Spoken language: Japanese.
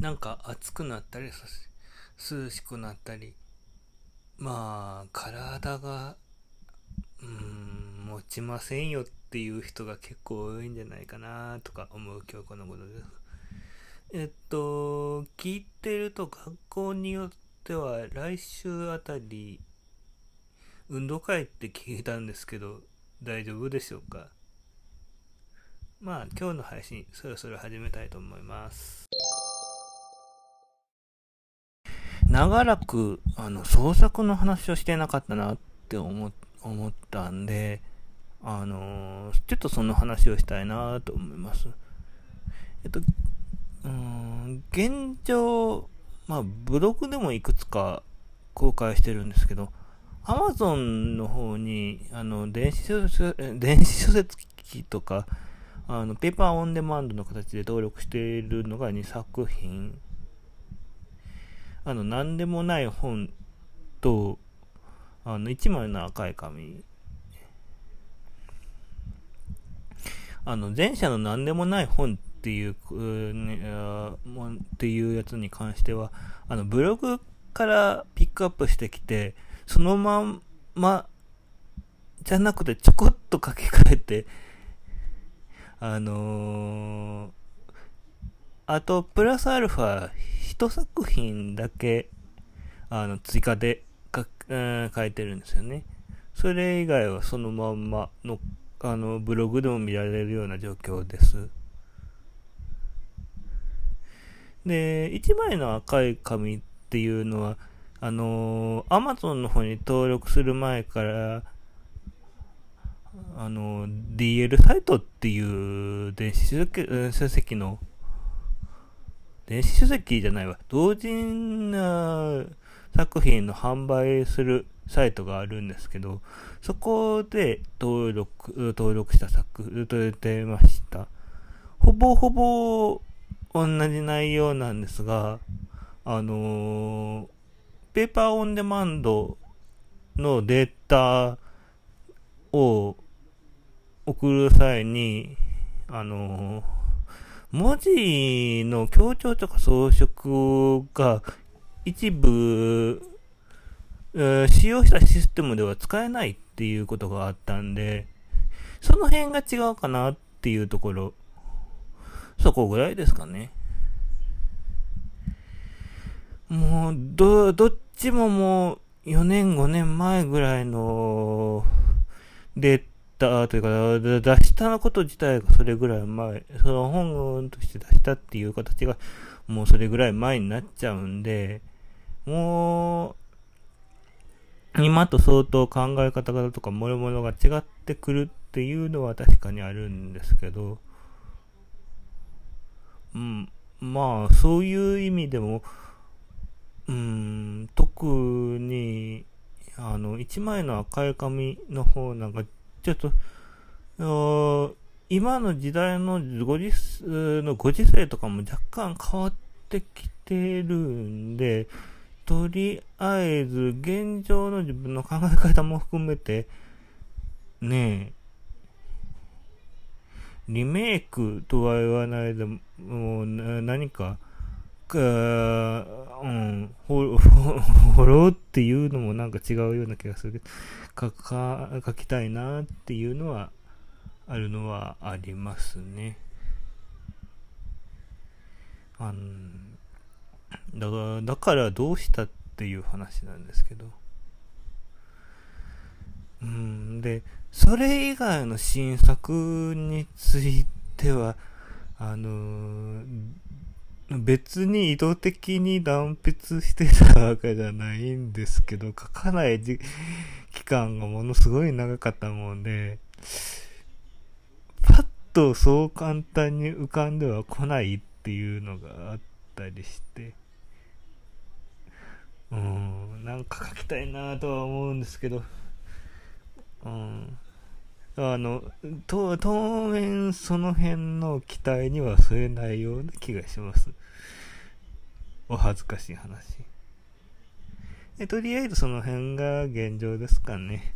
なんか暑くなったり、涼しくなったり、まあ、体が、うん、持ちませんよっていう人が結構多いんじゃないかなとか思う今日このことです。えっと、聞いてると学校によっては来週あたり、運動会って聞いたんですけど、大丈夫でしょうか？まあ今日の配信そろそろ始めたいと思います。長らくあの創作の話をしてなかったなって思思ったんで、あのちょっとその話をしたいなと思います。えっと、うん、現状、まあブログでもいくつか公開してるんですけど、アマゾンの方に、あの、電子書 電子書籍とか、あの、ペーパーオンデマンドの形で登録しているのが2作品。あの、なんでもない本と、あの、1枚の赤い紙。あの、前者のなんでもない本っていう、ね、っていうやつに関しては、あの、ブログからピックアップしてきて、そのまんま、じゃなくてちょこっと書き換えて、あのー、あと、プラスアルファ、一作品だけ、あの、追加で書,、えー、書いてるんですよね。それ以外はそのまんまの、あの、ブログでも見られるような状況です。で、1枚の赤い紙っていうのは、あのアマゾンの方に登録する前から、あの DL サイトっていう電子書籍の、電子書籍じゃないわ、同人な作品の販売するサイトがあるんですけど、そこで登録、登録した作、と出ました。ほぼほぼ同じ内容なんですが、あのー、ペーパーオンデマンドのデータを送る際に、あの、文字の強調とか装飾が一部、えー、使用したシステムでは使えないっていうことがあったんで、その辺が違うかなっていうところ、そこぐらいですかね。もう、ど、どっちももう、4年、5年前ぐらいの、データというか、出したのこと自体がそれぐらい前、その本として出したっていう形が、もうそれぐらい前になっちゃうんで、もう、今と相当考え方とか、もろもろが違ってくるっていうのは確かにあるんですけど、うん、まあ、そういう意味でも、うん、特に、あの、一枚の赤い紙の方なんか、ちょっと、今の時代のご時のご時世とかも若干変わってきてるんで、とりあえず現状の自分の考え方も含めて、ねえ、リメイクとは言わないでも、もう何か、か、うん、フォローっていうのもなんか違うような気がするけど、書か、書きたいなっていうのは、あるのはありますね。あの、だから、だからどうしたっていう話なんですけど。うん、で、それ以外の新作については、あの別に意図的に断筆してたわけじゃないんですけど、書かない期間がものすごい長かったもんで、パッとそう簡単に浮かんでは来ないっていうのがあったりして、うん、なんか書きたいなとは思うんですけど、うん、あの、当面その辺の期待には添えないような気がします。お恥ずかしい話。とりあえずその辺が現状ですかね。